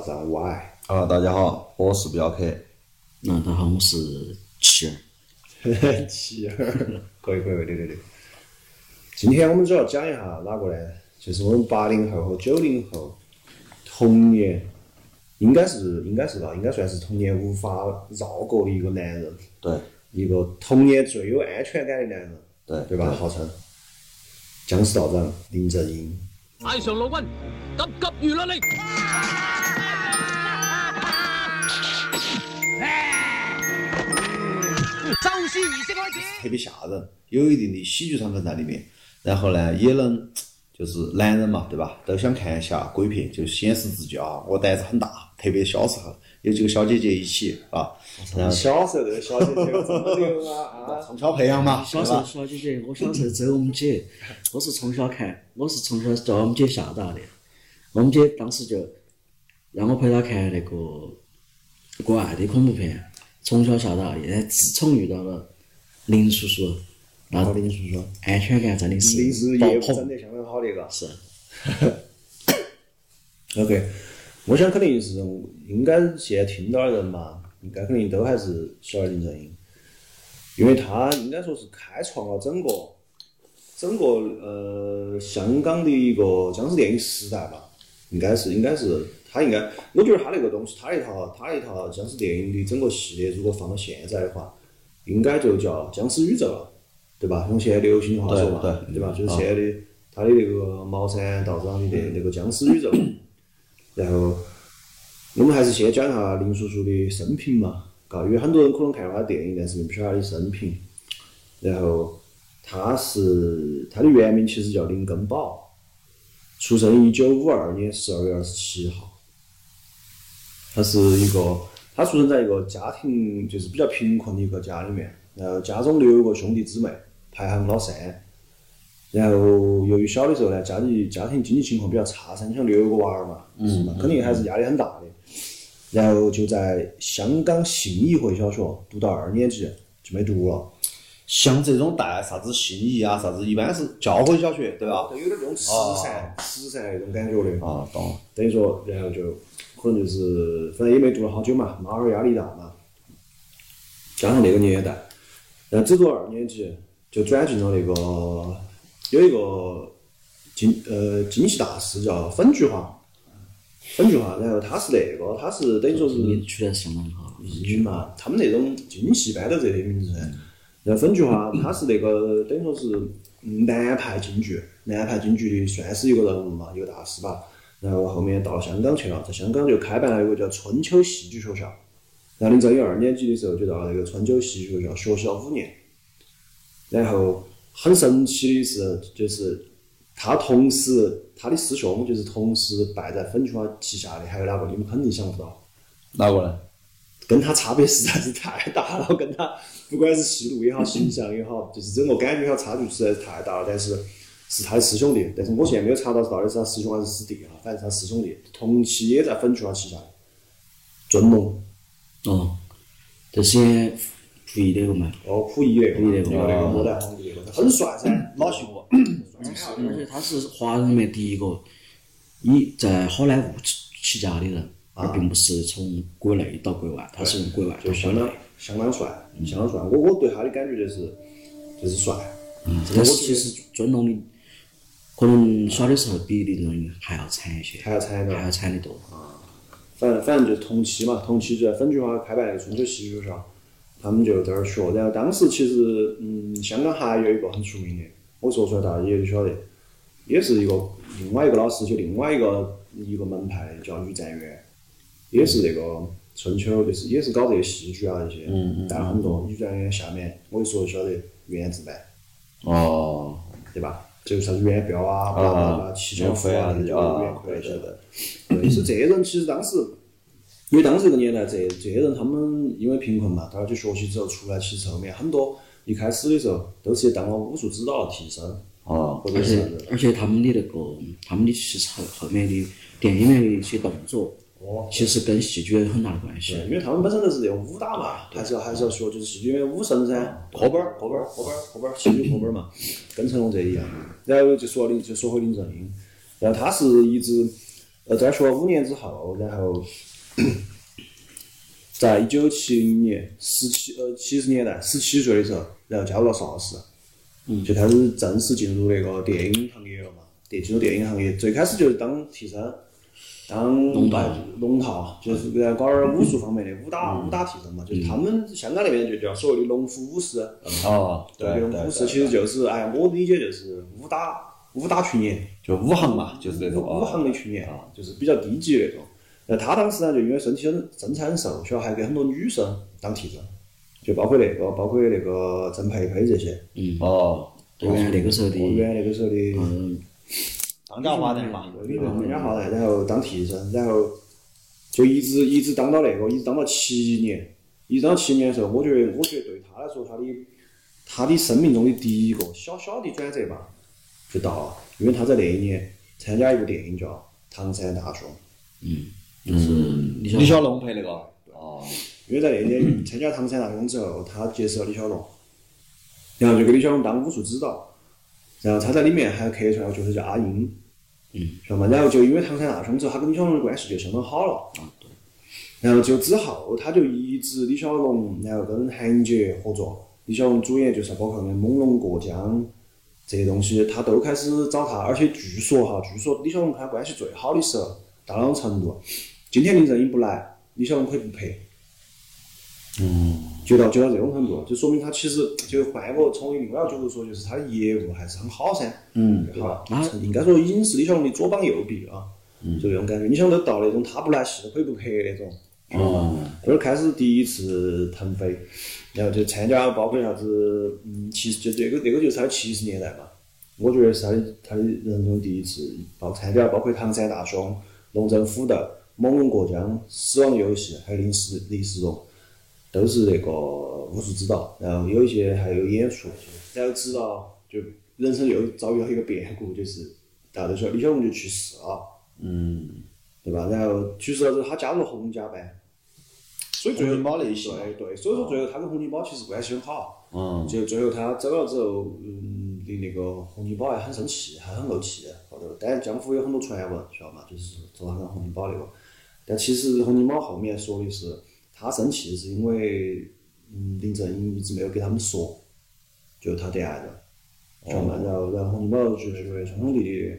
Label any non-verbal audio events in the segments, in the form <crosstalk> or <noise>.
美的电台，我是僵尸道长 Y。啊，大家好，我是镖客。那大家好，我是七儿。<laughs> 七儿，可以可以，对对对。今天我们主要讲一下哪个呢？就是我们八零后和九零后童年，应该是应该是吧，应该算是童年无法绕过的一个男人。对。一个童年最有安全感的男人。对。对吧？号称。僵尸道长林正英。爱上老君，急急如律令。特别吓人，有一定的喜剧成分在里面。然后呢，也能 <tsk> 就是男人嘛，对吧？都想看一下鬼片，就显示自己啊，我胆子很大。特别小时候。有几个小姐姐一起啊，然后小时候这个小姐姐这么牛啊，<laughs> 从小培养嘛。小时候小姐姐，我小时候只有我们姐，我是从小看，我是从小叫我们姐吓大的。我们姐当时就让我陪她看那个国外的恐怖片，从小吓到大。现在自从遇到了林叔叔，那林叔叔安全感真的是林叔叔业务整得相当好的，一个。是。<laughs> OK。我想肯定是应该现在听到的人嘛，应该肯定都还是晓得林正英，因为他应该说是开创了整个整个呃香港的一个僵尸电影时代吧，应该是应该是他应该，我觉得他那个东西，他一套他一套僵尸电影的整个系列，如果放到现在的话，应该就叫僵尸宇宙了，对吧？用现在流行的话说嘛，对吧？就是现在的他的那个茅山道长的那那个僵尸宇宙。然后，我们还是先讲一下林叔叔的生平嘛，嘎，因为很多人可能看过他电影，但是并不晓得他的生平。然后，他是他的原名其实叫林根宝，出生一九五二年十二月二十七号。他是一个，他出生在一个家庭就是比较贫困的一个家里面，然后家中六个兄弟姊妹，排行老三。然后由于小的时候呢，家里家庭经济情况比较差噻，你想六个娃儿嘛，是嘛，肯定还是压力很大的。然后就在香港信义会小学读到二年级就没读了。像这种带啥子信义啊，啥子一般是教会小学，对吧？都有点那种慈善、慈善那种感觉的。啊，懂。等于说，然后就可能就是，反正也没读了好久嘛，妈儿压力大嘛，加上那个年代，然后只读二年级就转进了那个。有一个经呃经济大师叫粉菊花，粉菊花，然后他是那个，他是等于说是取得相当好，义军嘛，他们那种京戏班都这些名字。然后粉菊花，他是那个等于说是南派京剧，南派京剧的算是一个人物嘛，一个大师吧。然后后面到香港去了，在香港就开办了一个叫春秋戏剧学校。然后林正英二年级的时候就到了那个春秋戏剧学校学习了五年，然后。很神奇的是，就是他同时他的师兄就是同时拜在粉菊花旗下的还有哪个？你们肯定想不到。哪个呢？跟他差别实在是太大了，跟他不管是戏路也好，形象也好，就是整个感觉上，差距实在是太大了。但是是他的师兄弟，但是我现在没有查到到底是他师兄还是师弟哈，反正是他师兄弟，同期也在粉菊花旗下。尊龙。哦，这是。溥仪那个嘛，哦，溥仪那个，溥仪那个，那个皇帝那个，很帅噻，老戏骨。而且他是华人里面第一个以在好莱坞起家的人，而并不是从国内到国外，他是从国外就相当相当帅，相当帅。我我对他的感觉就是就是帅。嗯，但是其实尊龙的可能耍的时候比林正英还要惨一些，还要惨的，还要惨得多。啊，反正反正就是同期嘛，同期就在粉菊花开办那个春秋戏剧学校。他们就在那儿学，然后当时其实，嗯，香港还有一个很出名的，我说出来大家也就晓得，也是一个另外一个老师，就另外一个一个门派叫余占元，也是那个春秋，就是也是搞这些戏剧啊这些，带了很多。余占元下面我一说就晓得原子弹，哦，对吧？就是啥子元彪啊，啊啊，齐小福啊，这叫元奎晓得。对，是这些人，其实当时。因为当时这个年代，这这些人他们因为贫困嘛，他去学习之后出来，其实后面很多一开始的时候都是当了武术指导替身，啊，而且而且他们的那个他们的其实后后面的电影里面的一些动作，哦，其实跟戏剧有很大的关系。因为他们本身都是用武打嘛，还是要还是要学，就是戏剧因为武圣噻，科本儿科本儿科本儿科本儿戏剧课本儿嘛，<laughs> 跟成龙这一样。然后就说林就说回林正英，然后他是一直呃在学了五年之后，然后 <coughs> 在一九七零年十七呃七十年代十七岁的时候，然后加入了邵氏，嗯，就开始正式进入那个电影行业了嘛，电进入电影行业，最开始就是当替身。当龙套龙套就是在搞点儿武术方面的武打武打替身嘛，就是他们香港那边就叫所谓的龙虎武师，哦，对这种对武师其实就是，哎，我理解就是武打武打群演，就武行嘛，就是那种武行的群演，就是比较低级的那种。那他当时呢，就因为身体很身材很瘦小，还给很多女生当替身，就包括那个，包括那个郑佩佩这些。嗯。哦，对原来那个时候的，原来那个时候的嗯，当家花旦嘛，对人家好歹，然后当替身，然后就一直一直当到那个，一直当到七年，一直当到七年的时候，我觉得我觉得对他来说，他的他的生命中的第一个小小的转折吧，就到了，因为他在那一年参加一部电影叫《唐山大兄》，就是李小龙拍那个，哦，因为在那一年 <laughs> 参加《唐山大兄》之后，他结识了李小龙，然后就给李小龙当武术指导，然后他在里面还客串了角色叫阿英，嗯，晓得吗？然后就因为《唐山大兄》之后，他跟李小龙的关系就相当好了，啊，对。然后就之后，他就一直李小龙，然后跟韩杰合作，李小龙主演就是包括那《猛龙过江》这些东西，他都开始找他，而且据说哈，据说李小龙跟他关系最好的时候到那种程度，今天林正英不来，李小龙可以不拍。就到就到这种程度，就说明他其实就换个从另外一个角度说，就是他的业务还是很好噻，嗯，对吧？应该说已经是李小龙的左膀右臂啊，就那种感觉。你想都到那种他不来戏都可以不拍那种，哦，这儿开始第一次腾飞，然后就参加包括啥子，嗯，其实就这个这个就是他的七十年代嘛，我觉得是他的他的人生第一次包参加，包括唐山大兄、龙争虎斗、猛龙过江、死亡游戏，还有临时李世荣。都是那个武术指导，然后有一些还有演出，然后直到就人生又遭遇了一个变故，就是大家都晓得李小龙就去世了，嗯，对吧？然后去世了之后，他加入了洪家班，所以最后洪金宝那一系对对，所以说最后他跟洪金宝其实关系很好，嗯，就最后他走了之后，嗯，的那个洪金宝还很生气，还很怄气后头，但是江湖有很多传闻，晓得嘛？就是说他跟洪金宝那个，但其实洪金宝后面说的是。他生气是因为，嗯，林正英一直没有给他们说，就他得癌症，晓得嘛？然后，然后洪金宝就觉得兄兄弟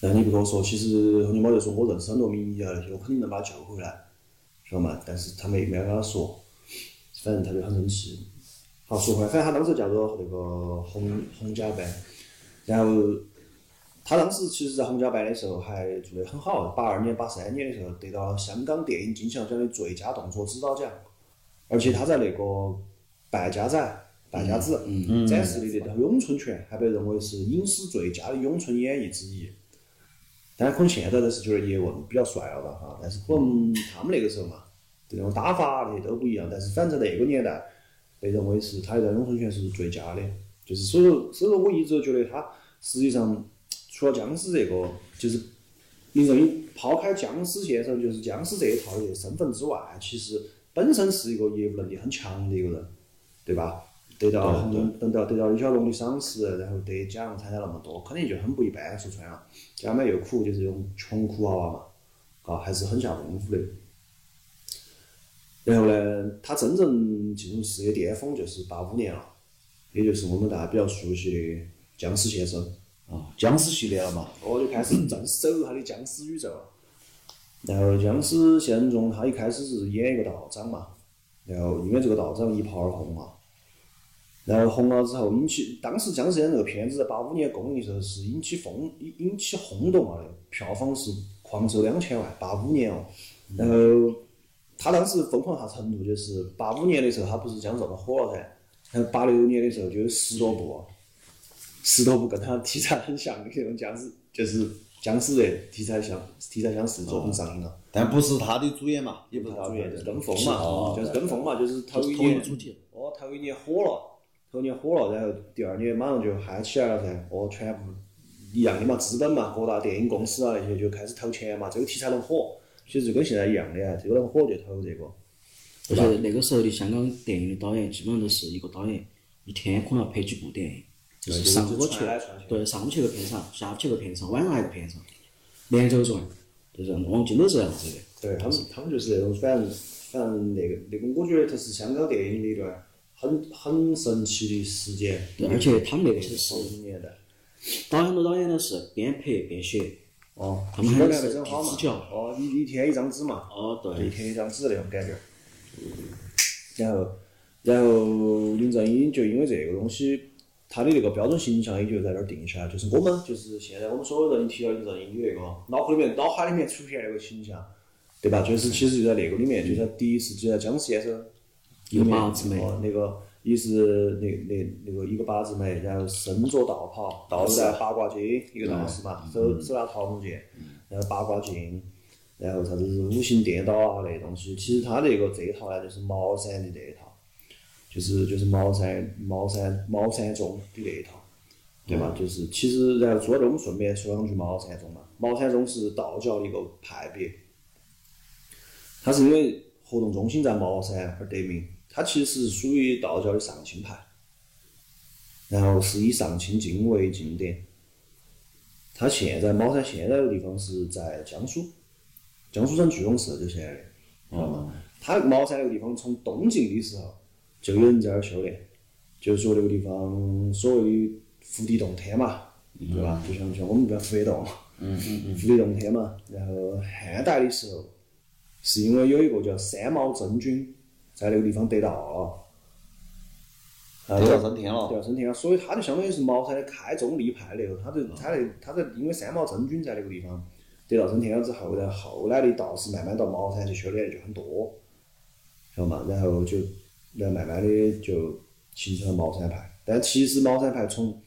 然后你不跟我说，其实洪金宝就说我认识很多名医啊那些，我肯定能把他救回来，晓得嘛？但是他没没有跟他说，反正他就很生气。好，说回来，反正他当时叫做那个洪洪家班，然后。他当时其实，在洪家班的时候还做得很好，八二年、八三年的时候得到了香港电影金像奖的最佳动作指导奖，而且他在那个败家仔、败家子展示的这套咏春拳，还被认为是影史最佳的咏春演绎之一。但可能现在都是觉得叶问比较帅了吧哈，但是可能他们那个时候嘛，这种打法那些都不一样，但是反正在那个年代被认为是他的咏春拳是最佳的，就是所以说，所以说我一直都觉得他实际上。除了僵尸这个，就是林正英抛开僵尸先生，就是僵尸这一套的身份之外，其实本身是一个业务能力很强的一个人，对吧？得到得到得到李小龙的赏识，然后得奖，参加那么多，肯定就很不一般。说穿了，家里面又苦，就是这种穷苦娃娃嘛，啊，还是很下功夫的。然后呢，他真正进入事业巅峰就是八五年了，也就是我们大家比较熟悉的僵尸先生。啊，僵尸系列了嘛，我就开始正式走入他的僵尸宇宙。然后僵尸现实中，他一开始是演一个道长嘛，然后因为这个道长一炮而红嘛，然后红了之后引起，当时僵尸先生这个片子在八五年公映的时候是引起风引引起轰动了的，票房是狂收两千万，八五年哦。然后他当时疯狂啥程度，就是八五年的时候他不是僵尸这么火了噻，然后八六年的时候就有十多部。十多部跟他题材很像的那种僵尸，就是僵尸类题材相题材相似作品上映了，但不是他的主演嘛，也不是他主演，就是跟风嘛，就是跟风嘛，就是头一年，哦，头一年火了，头一年火了，然后第二年马上就嗨起来了噻，哦，全部一样的嘛，资本嘛，各大电影公司啊那些就开始投钱嘛，这个题材能火，其实就跟现在一样的，这个能火就投这个。而且那个时候的香港电影的导演基本上都是一个导演一天可能要拍几部电影。就是对上午去对，上午去个片场，下午去个片场，晚上还有个片场，连轴转，就这样子。王晶都是这样子的。对他们，他们就是那种，反正反正那个那个，我觉得它是香港电影的一段很很神奇的时间。对，而且他们那个是九十年代。导演都导演的是边拍边写。哦，他们还是非常好嘛。哦，一一天一张纸嘛。哦，对一，天一张纸那种感觉。然后，然后林正英就因为这个东西，他的那个标准形象也就在那儿定下来。就是我们，就是现在我们所有人一提到林正英，你那个脑壳里面、脑海里面出现那个形象，对吧？就是其实就在那个里面，就在第一次就在僵尸先生一个八字眉哦，那个一是那那那个一个八字眉，然后身着道袍，道带八卦镜，一个道士嘛，手手拿桃木剑，然后八卦镜，然后啥子五行颠倒啊那东西，其实他那个这一套呢，就是茅山的这一套，就是就是茅山茅山茅山宗的那一套，对吧？就是其实然后说到这，我们顺便说两句茅山宗嘛。茅山宗是道教的一个派别，它是因为活动中心在茅山而得名。它其实是属于道教的上清派，然后是以上清经为经典。它现在茅山现在的地方是在江苏，江苏省句容市就现在的，知道吗？它茅山那个地方从东晋的时候就有人在那儿修炼，就是说那个地方所谓的福地洞天嘛，对吧？就像就像我们这边福地洞，福地洞天嘛。然后汉代的时候，是因为有一个叫三毛真君在那个地方得道了。啊，得道升天了得道升天了，所以他就相当于是茅山的开宗立派那个，他就他那他在因为三毛真君在那个地方得道升天了之后，然后后来的道士慢慢到茅山去修炼就很多，晓得嘛？然后就然后慢慢的就形成了茅山派。但其实茅山派从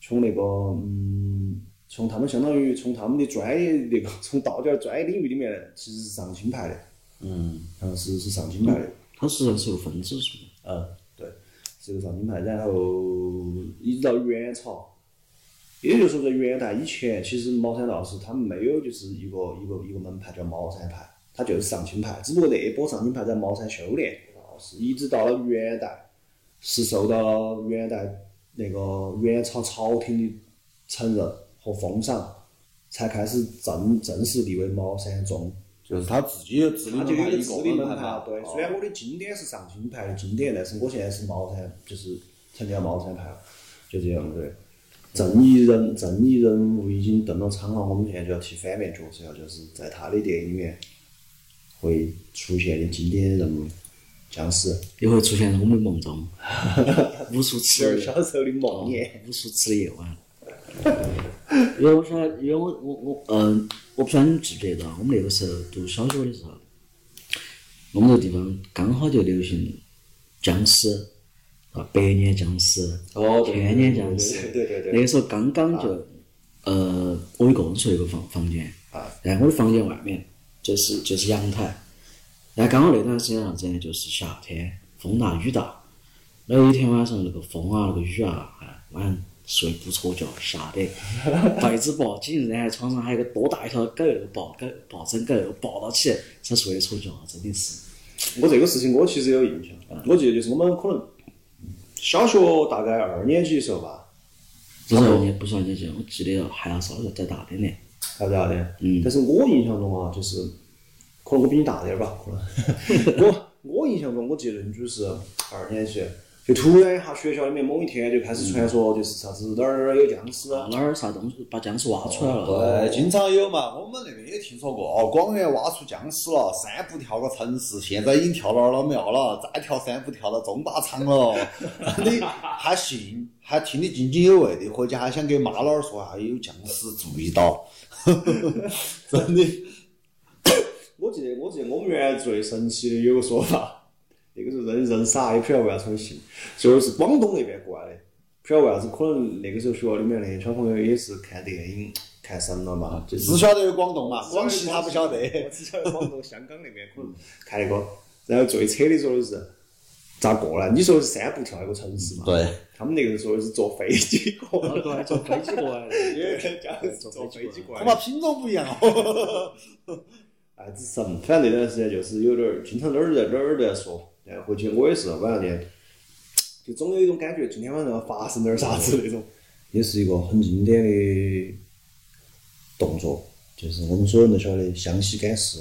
从那个嗯，从他们相当于从他们的专业那个从道教专业领域里面，其实是上清派的，嗯，嗯，是是上清派的。它实际上是有分支数的。嗯，对，是个上清派，然后一直到元朝，也就是说在元代以前，其实茅山道士他们没有就是一个一个一个门派叫茅山派，他就是上清派，只不过那一波上清派在茅山修炼一直到了元代，是受到了元代那个元朝朝廷的承认和封赏，才开始正正式立为茅山宗。就是他自己有自立他就有一个门派一自立门派个门派，，对。虽然我的经典是上清派的经典，但是我现在是茅山，就是成了茅山派了，就这样对。正义人正义人物已经登了场了，我们现在就要提反面角色了，就是在他的电影里面会出现的经典人物僵尸，也会出现在我们的梦中，<laughs> 无数次就是小时候的梦魇。无数次的夜晚。因为我晓得，因为我我我嗯，我不晓得你记不记得，我们那个时候读小学的时候，我们那个地方刚好就流行僵尸，啊，百年僵尸，哦千年僵尸，对对对对。对那个时候刚刚就，呃，我一个人睡一个房房间，啊，然后我的房间外面就是就是阳台，然后刚好那段时间啥子呢？就是夏天，风大雨大，然后有一天晚上那个风啊，那个雨啊，哎，晚上睡不着觉，吓得被子抱紧，然后床上还有个多大一条狗，那个抱狗抱枕狗抱到起才睡得着觉，真的是。我这个事情我其实有印象，我记得就是我们可能小学大概二年级的时候吧，不是二年，不是二年级，我记得还要稍微再大点点。啥子啥的。嗯但是我印象中啊，就是可能我比你大点儿吧，可能。我我印象中，我记得就是二年级，就突然一下学校里面某一天就开始传说，就是啥子哪儿哪儿有僵尸啊。哪儿啥东西把僵尸挖出来了？对，经常有嘛，我们那边也听说过，哦，广元挖出僵尸了，三步跳个城市，现在已经跳到了庙了，再跳三步跳到中大厂了，你 <laughs> 还信，还听得津津有味的，回家还想给妈老儿说还，有僵尸注意到，<laughs> 真的。我记得我记得我们原来最神奇的有个说法，那个时候人人傻，也不晓得为啥子会信，就是广东那边过来的，不晓得为啥子，可能那个时候学校里面那些小朋友也是看电影看神了嘛，就是只晓得有广东嘛，广西他不晓得。我只晓得广东、香港那边可能看那个，然后最扯的说的是咋过来？你说是三步跳一个城市嘛？对，他们那个说的是坐飞机过来，对，坐飞机过来的。也讲的是坐飞机过恐怕来。品种不一样哦。<laughs> 哎，只是反正那段时间就是有点儿，经常哪儿在哪儿在说，然后回去我也是晚上间，就总有一种感觉，今天晚上要发生点啥子那种，也是一个很经典的动作，就是我们所有人都晓得湘西赶尸，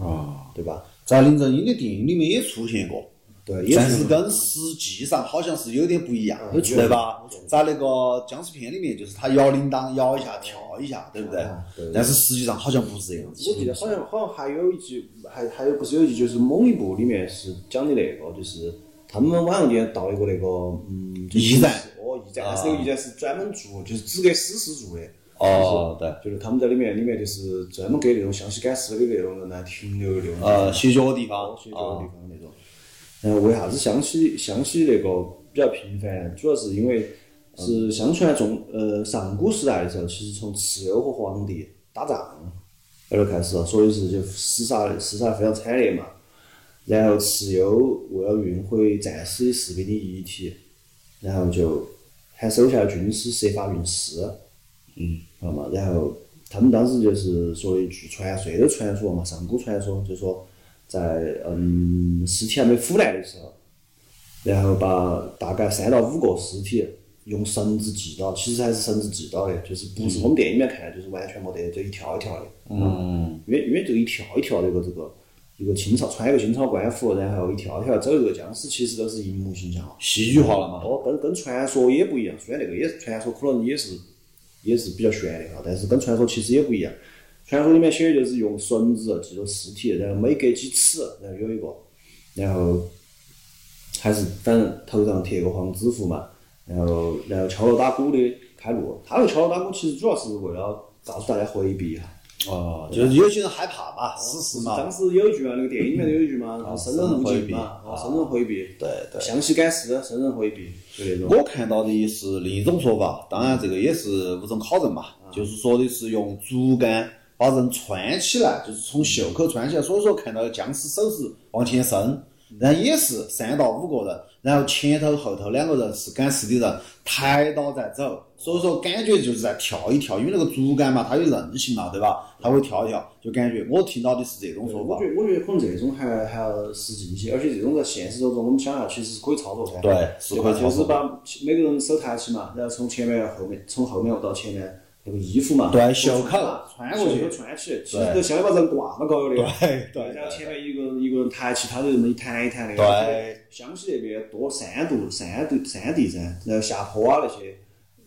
啊，对吧？在林正英的电影里面也出现过，对，也是但是跟实际上好像是有点不一样，嗯对吧？在那个僵尸片里面，就是他摇铃铛摇一下跳一下，对不对啊对？但是实际上好像不是这样子。我记得好像好像还有一集，还还有不是有一集，就是某一部里面是讲的那个，就是他们晚上间到一个那个嗯，驿站哦，驿站，但是那个驿站是专门做，就是只给死尸做的。哦，对，就是他们在里面，里面就是专门给那种湘西赶尸的那种人来停留的那种呃，歇脚的地方歇脚的地啊，方那种。然后为啥子湘西湘西那个比较频繁？主要是因为是相传中呃上古时代的时候，其实从蚩尤和黄帝打仗那就开始了，所以是就厮杀厮杀非常惨烈嘛。然后蚩尤为了运回战死的士兵的遗体，然后就喊手下的军师设法运尸。嗯，知道吗？然后他们当时就是说一句传说，也都传说嘛，上古传说，就说在嗯尸体还没腐烂的时候，然后把大概三到五个尸体用绳子系到，其实还是绳子系到的，就是不是我们电影里面看，就是完全没得，就一条一条的。嗯，因为因为就一条一条的一个这个一个清朝穿一个清朝官服，然后一条一条走一个僵尸，其实都是荧幕形象。戏剧化了嘛。哦，跟跟传说也不一样，虽然那个也是传说，可能也是也是比较玄的哈，但是跟传说其实也不一样。传说里面写的就是用绳子系着尸体，然后每隔几尺，然后有一个，然后还是反正头上贴个黄纸符嘛，然后然后敲锣打鼓的开路。他那个敲锣打鼓其实主要是为了告诉大家回避一下。哦，就是有些人害怕嘛，死尸嘛当。时有一句嘛，那个电影里面有一句嘛，然后生人勿近嘛，哦，生人回避。对对。湘西赶尸，生人回避，就那种。我看到的是另一种说法，当然这个也是无从考证嘛，就是说的是用竹竿把人穿起来，就是从袖口穿起来，所以说看到僵尸手是往前伸，然后也是三到五个人，然后前头后头两个人是赶尸的人，抬到在走，所以说感觉就是在跳一跳，因为那个竹竿嘛，它有韧性嘛，对吧？它会跳一跳，就感觉我听到的是这种说法我觉。得，我觉得可能这种还还要实际一些，而且这种在现实当中，我们想下其实是可以操作噻。对是？可以操作就是把每个人手抬起嘛，然后从前面后面，从后面到前面那个衣服嘛，对袖口穿穿过去穿起，其实都相当于把人挂到高的。对对然后前面一个一个人抬起，他就这么一弹一弹的。对。湘西那边多山度山地山地噻，然后下坡啊那些，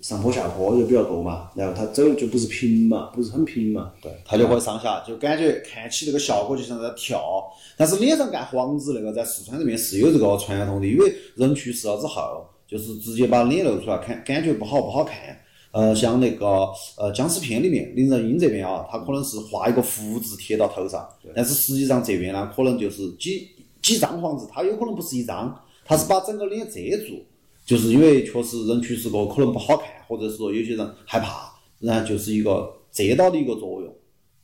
上坡下坡就比较多嘛，然后他走就不是平嘛，不是很平嘛。对，他就会上下，就感觉看起这个效果就像在跳。但是脸上盖黄纸那个在四川这边是有这个传统的，因为人去世了之后，就是直接把脸露出来，看感觉不好不好看。呃，像那个呃僵尸片里面林正英这边啊，他可能是画一个福字贴到头上，但是实际上这边呢，可能就是几几张黄纸，他有可能不是一张，他是把整个脸遮住，就是因为确实人去世过可能不好看，或者是说有些人害怕，然后就是一个遮到的一个作用。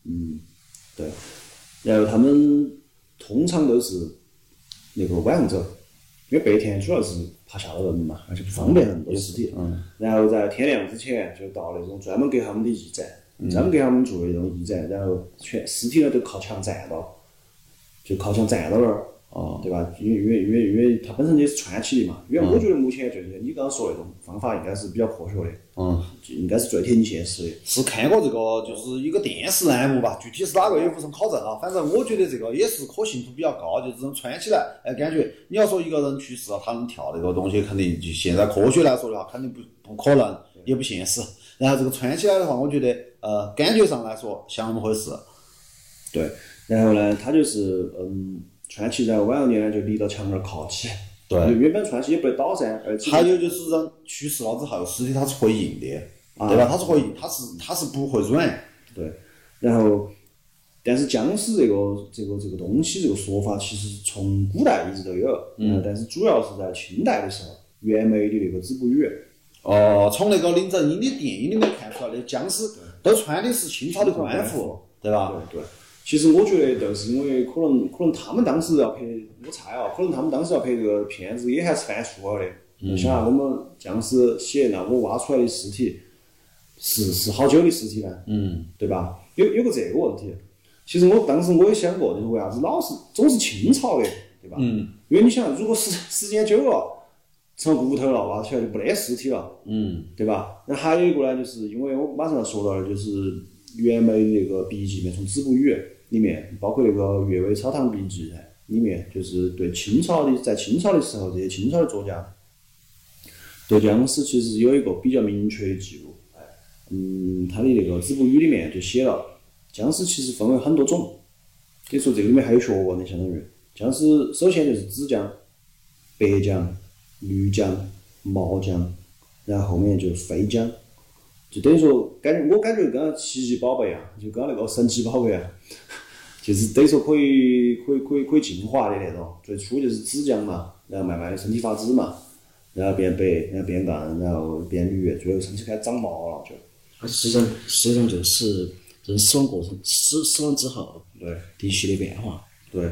嗯对，然后他们通常都是那个晚上走，因为白天主要是怕吓到人嘛，而且不方便很多尸体。嗯。然后在天亮之前就到那种专门给他们的驿站，专门给他们做的那种驿站，然后全尸体呢都靠墙站到，就靠墙站到那儿。哦，对吧？因为因为因为因为它本身也是串起的嘛。因为我觉得目前就是你刚刚说那种方法应该是比较科学的，嗯，就应该是最贴近现实的。是看过这个，就是一个电视栏目吧，具体是哪个也无从考证啊。反正我觉得这个也是可信度比较高，就这种穿起来，哎，感觉你要说一个人去世了，他能跳那个东西，肯定就现在科学来说的话，肯定不不可能，也不现实。然后这个穿起来的话，我觉得呃，感觉上来说像那么回事。对，然后呢，它就是嗯串起，然后晚上间呢就立到墙那儿靠起。对原本串起也不得倒噻，而且还有就是人去世了之后，尸体它是会硬的，对吧？它是会硬，它是它是不会软。对，然后但是僵尸这个这个这个东西这个说法，其实从古代一直都有，嗯，但是主要是在清代的时候，袁枚的那个《子不语》。哦，从那个林正英的电影里面看出来的僵尸都穿的是清朝的官服，对吧？对对，其实我觉得就是因为可能可能他们当时要拍，我猜啊，可能他们当时要拍这个片子也还是犯错了的。你想啊，我们僵尸血那我挖出来的尸体是是好久的尸体呢？嗯，对吧？有有个这个问题，其实我当时我也想过，就是为啥子老是总是清朝的，对吧？嗯，因为你想，如果时时间久了，成了骨头了，挖出来就不得尸体了，嗯，对吧？那还有一个呢，就是因为我马上要说到的，就是袁枚那个笔记里面，从《子不语》里面，包括那个《阅微草堂笔记》里面，就是对清朝的在清朝的时候，这些清朝的作家对僵尸其实有一个比较明确的记录。嗯，他的那个《子不语》里面就写了，僵尸其实分为很多种，可以说这个里面还有学问的，相当于僵尸首先就是紫僵、白僵、绿僵、毛僵，然后后面就是飞僵，就等于说感觉我感觉跟奇迹宝贝啊，就跟那个神奇宝贝啊，<laughs> 就是等于说可以可以可以可以进化的那种，最初就是纸浆嘛，然后慢慢的身体发紫嘛，然后变白，然后变暗，然后变绿，最后身体开始长毛了就。它实际上实际上就是人死亡过程死死亡之后对地区的变化。对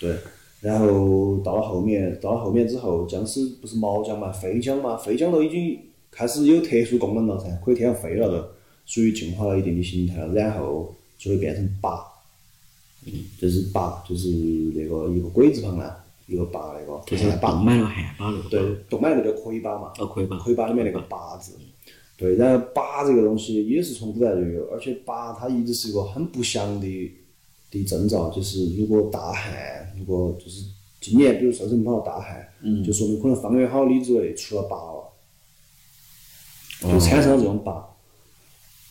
对，然后到了后面，到了后面之后，僵尸不是毛僵嘛，飞僵嘛，飞僵都已经开始有特殊功能了噻，可以天上飞了都，属于进化了一定的形态了，然后就会变成八，嗯，就是八，就是那个一个鬼字旁呢，一个八那个，就是旱魃，动满了汉巴那个。对，动漫那个叫魁拔嘛，哦，魁拔。魁拔里面那个八字，对，然后八这个东西也是从古代就有，而且八它一直是一个很不祥的的征兆，就是如果大旱，如果就是今年比如说什么大旱，嗯。就说明可能方圆好里之内出了八了，就产生了这种拔，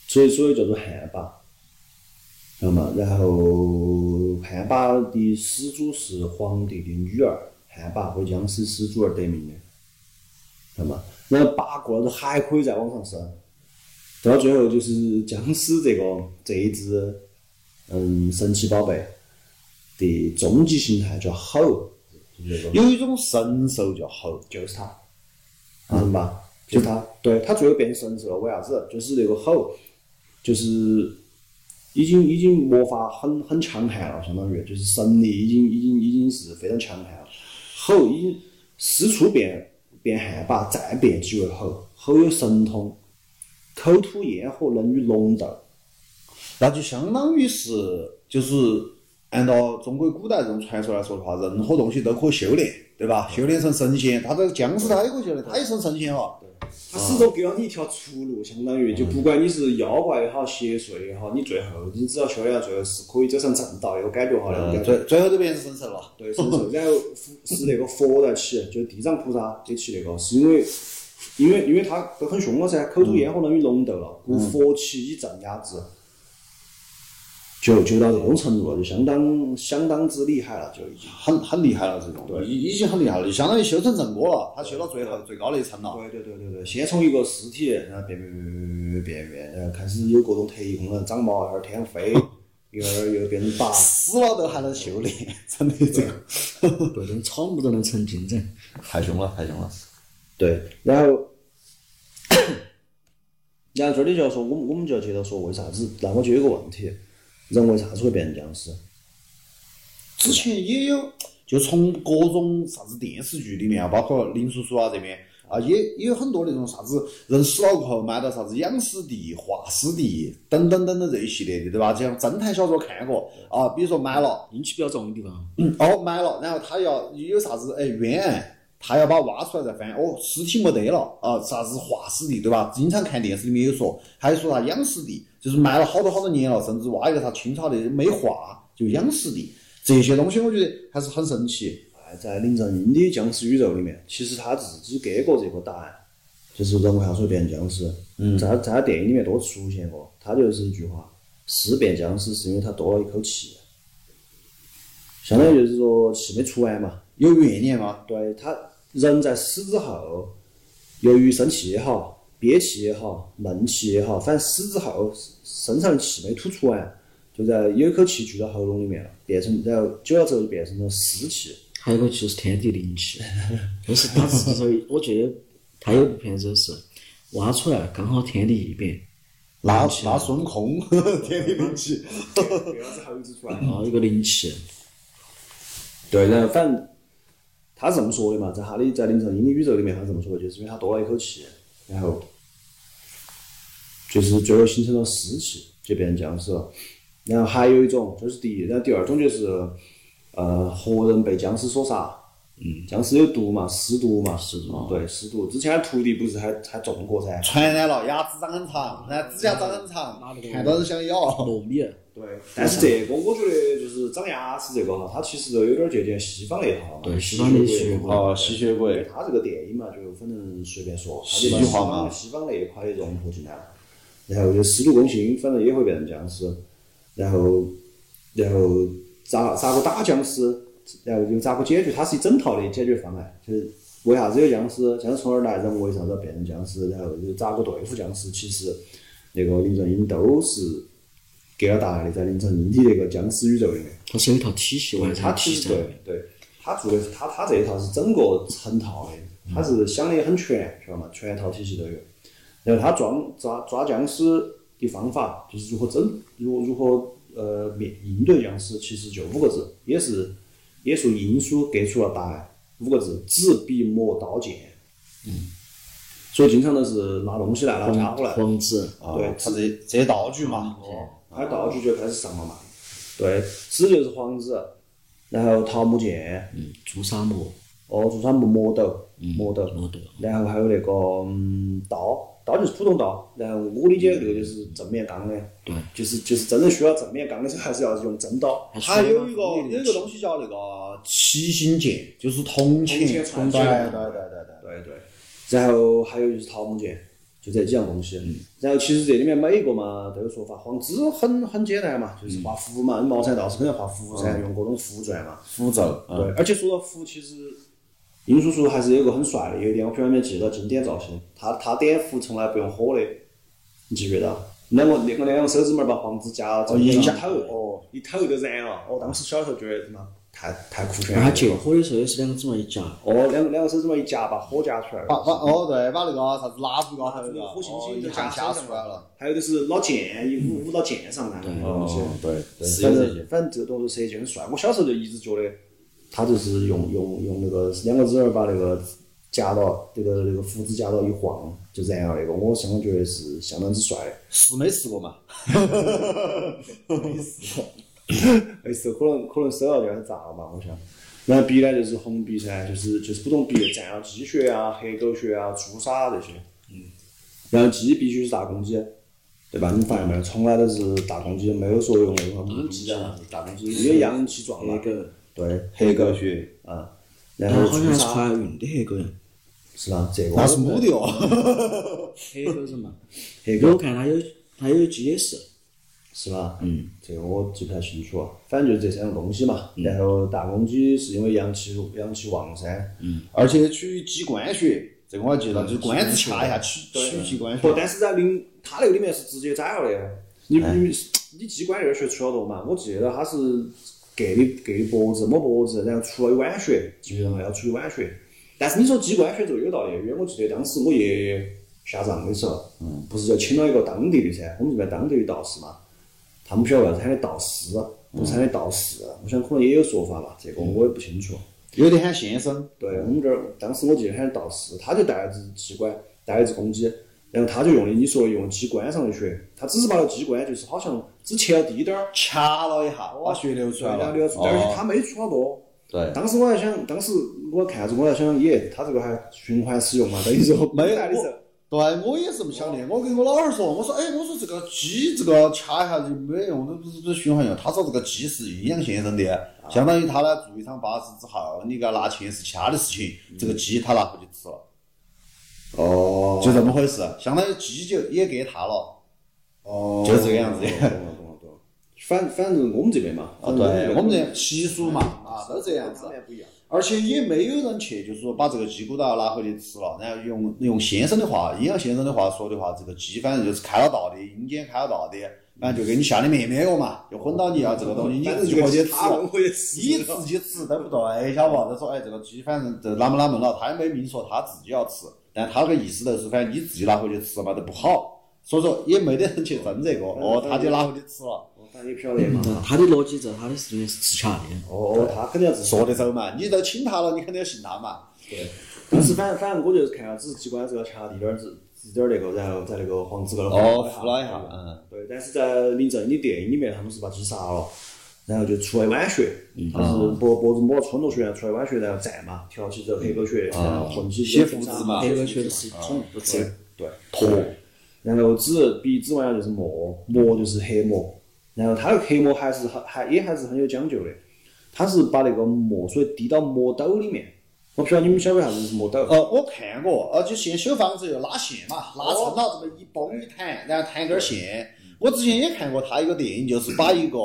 所以所以叫做旱魃，知道吗？然后旱魃的始祖是皇帝的女儿，旱魃为僵尸始祖而得名的。知道吗？然后拔过了之后还可以再往上升，到最后就是僵尸这个这一只嗯神奇宝贝的终极形态叫吼，有一种神兽叫猴，就是它，明白吧？就他，对，他最后变成神兽了，为啥子？就是那个吼，就是已经已经魔法很很强悍了，相当于就是神力已经已经已经是非常强悍了。吼已经师出变变旱魃，再变即为吼，吼有神通，口吐焰火，能与龙斗。那就相当于是就是按照中国古代这种传说来说的话，任何东西都可以修炼，对吧？修炼成神仙，他这个僵尸他也可以修炼，他也成神仙了。他始终给了你一条出路，相当于就不管你是妖怪也好，邪祟也好，你最后你只要修炼到最后是可以走上正道，那个感觉哈，那种嗯，感觉。最最后都变成神兽了。对，神兽，然后是那个佛在起，就是地藏菩萨给起那个，是因为因为因为他都很凶了噻，口吐烟火能与龙斗了，故佛起以镇压之，就就到这种程度了，就相当相当之厉害了，就已经。很很厉害了，这种已已经很厉害了，就相当于修成正果了，他修到最后最高那一层了。对对对对对，先从一个尸体，然后变变变变变变变，然后开始有各种特异功能，长毛，<laughs> 一会儿天上飞，一会儿又变成拔。死了都还能修炼，<laughs> 真的这个各种草木都能成精整。太凶了，太凶了。对，然后，<coughs> 然后这里就要说，我们我们就要接着说，为啥子？那我就有个问题，人为啥子会变成僵尸？之前也有，就从各种啥子电视剧里面啊，包括林叔叔啊这边啊，也也有很多那种啥子人死了过后埋到啥子养尸地、化尸地等等等等这一系列的，对吧？就像侦探小说看过啊，比如说埋了，阴气比较重的地方，嗯，哦埋了，然后他要有啥子哎冤案。他要把挖出来再翻，哦，尸体没得了啊，啥子化尸地对吧？经常看电视里面有说，还有说啥养尸地，就是卖了好多好多年了，甚至挖一个啥清朝的没化，就养尸地。这些东西我觉得还是很神奇。哎，在林正英的僵尸宇宙里面，其实他自己给过这个答案，就是人为啥子会变僵尸？嗯，在在他电影里面多次出现过，他就是一句话：尸变僵尸是因为他多了一口气，相当于就是说气没出完嘛。有怨念嘛？对他人在死之后，由于生气也好、憋气也好、闷气也好，反正死之后身上的气没吐出完，就在有一口气聚到喉咙里面了，变成然后久了之后就变成了湿气。还有一个就是天地灵气，<laughs> 就是他实际上，我记得他有部片子是挖出来刚好天地异变，那那孙悟空天地灵气，这样子猴子出来。然后一个灵气，对，然后反正他是这么说的嘛，在他的在林正英的宇宙里面，他是这么说的，就是因为他多了一口气，然后就是最后形成了湿气，就变成僵尸了。然后还有一种，这是第一，然后第二种就是，呃，活人被僵尸所杀，嗯，僵尸有毒嘛，尸毒嘛，尸毒对，尸毒。之前他徒弟不是还还中过噻？传染了，牙齿长很长，然后指甲长很长，看到都想咬。糯米，对，但是这个我觉得就是长牙齿这个哈，它其实都有点借鉴西方那一套嘛。对西方的吸血鬼哦，吸血鬼对，他这个电影嘛，就反正随便说，他戏就把西剧化嘛方西方那一块也融合进来了。然后就司徒攻心，反正也会变成僵尸，然后然后咋咋个打僵尸，然后又咋个解决，它是一整套的解决方案，就是为啥子有僵尸，僵尸从哪儿来，人为啥子要变成僵尸，然后又咋个对付僵尸，其实那个林正英都是给了答案的，在林正英的那个僵尸宇宙里面。它是有一套体系，完他其实成题材。对对，他做的是他他这一套是整个成套的，他是想的很全，晓得嘛？全套体系都有。然后他抓抓抓僵尸的方法，就是如何整，如如何呃面应对僵尸，其实就五个字，也是也是英书给出了答案，五个字：纸笔墨刀剑。嗯。所以经常都是拿东西来，拿家伙来。黄纸，对啊他这这些道具嘛，他道具就开始上了嘛。对，纸就是黄纸，然后桃木剑，嗯，朱砂木，哦，朱砂磨磨斗，磨斗，磨斗然后还有那个嗯刀，刀就是普通刀，然后我理解那个就是正面钢的，对，就是就是真正需要正面钢的时候，还是要用真刀。还有一个有一个东西叫那个七星剑，就是铜钱，对对对对。对对，然后还有就是桃木剑，就这几样东西。然后其实这里面每一个嘛都有说法，黄纸很很简单嘛，就是画符嘛，你茅山道士肯定画符噻，用各种符篆嘛。符咒，对嗯，，而且说到符，其实殷叔叔还是有个很帅的，有一点我偏没记到经典造型，他他点符从来不用火的，你记不记得？两个两个两个手指门把黄纸夹到一头，哦，一头就燃了。哦，当时小时候觉得他妈太太酷炫了。他救火的时候也是两个指纹一夹，哦，两个两个手指门一夹，把火夹出来了。把把哦对，把那个啥子蜡烛高头那个火星星哦就夹夹出来了。。还有就是老剑，一舞舞到剑上来，那个东西。对对，反正反正这个动作设计很帅。我小时候就一直觉得，他就是用用用那个两个指儿把那个夹到那个那个胡子夹到一晃就燃了那个，我相当觉得是相当之帅的。是没试过嘛？<laughs> 那 <coughs> 时候可能可能手要有点炸了吧，我想。然后笔呢就是红笔噻，就是就是普通笔，蘸了鸡血啊、黑狗血啊、朱砂啊这些。嗯。然后鸡必须是大公鸡，对吧？你发现没有？从来都是大公鸡，没有说用那个母鸡啊，大公鸡，因为阳气壮嘛。黑狗，对，黑狗血，啊，然后好像是怀孕的黑狗人，是吧？这个那是母的哦。<laughs> 黑狗是嘛。黑狗我看它有它有鸡也，是吧？嗯，这个我记不太清楚，反正就是这三个东西嘛。然后大公鸡是因为阳气阳气旺噻，嗯而且取鸡冠血，这个我还记得，就是冠子掐一下取取鸡冠不，血。但是在林它那个里面是直接宰了的。你你你鸡冠热血出了多嘛？我记得它是割的割的脖子，摸脖子，然后出了一碗血，记不记得嘛？要出一碗血。但是你说鸡冠血这个有道理，因为我记得当时我爷爷下葬的时候，嗯，不是就请了一个当地的噻，我们这边当地的道士嘛，他们不晓得为啥喊的道士，不是喊的道士，我想可能也有说法吧，这个我也不清楚。有的喊先生，对，我们这儿当时我记得喊道士，他就带了只鸡冠，带了只公鸡，然后他就用的你说的用鸡冠上的血，他只是把那鸡冠就是好像只切了滴点儿，掐了一下，把血流出来了。然后流出来，而且哦他没出好多。对，当时我还想，当时我看着我还想，耶，他这个还循环使用嘛，等于说没有来的时候，对，我也是这么想的。我跟我老汉儿说，我说，哎，我说这个鸡这个掐一下就没用，这不是不是循环用。他说这个鸡是阴阳先生的，相当于他呢做一场法事之后，你给他拿钱是其他的事情，这个鸡他拿回去吃了，哦就这么回事。相当于鸡就也给他了。哦，就是这个样子的。反反正我们这边嘛，啊，对，我们这习俗嘛，啊，都这样子不一样。而且也没有人去，就是说把这个鸡骨头拿回去吃了，然后用用先生的话，阴阳先生的话说的话，这个鸡反正就是开了道的，阴间开了道的，反正就给你下的面面药嘛，就混到你要这个东西，你自己回去吃，你自己吃都不对，晓得不？就说哎，这个鸡反正这哪么哪么了，他也没明说他自己要吃，但他那个意思就是反正你自己拿回去吃嘛都不好，所以说也没得人去争这个，哦，他就拿回去吃了。也不晓得嘛。嗯他的逻辑在他的事情是自洽的。哦，他肯定要自说得走嘛，你都请他了，你肯定要信他嘛。对，当时反正反正我就是看下只是机关这个掐滴点儿子，滴点儿那个，然后在那个黄纸高头哦，敷敷了一下，嗯。对，但是在林正英的电影里面，他们是把鸡杀了，然后就出来碗血，他是脖脖子抹了村落血，出来碗血，然后蘸嘛，调起之后黑狗血，然后混起血胡子嘛黑狗血是。对，坨。然后纸鼻子完了就是墨，墨就是黑沫。然后它那个黑沫还是很还也还是很有讲究的，它是把那个墨水滴到墨斗里面。我不晓得你们晓不晓得啥子是磨斗？呃，我看过，呃，就先修房子又拉线嘛，拉撑了这么一绷一弹，然后弹根线。我之前也看过他一个电影，就是把一个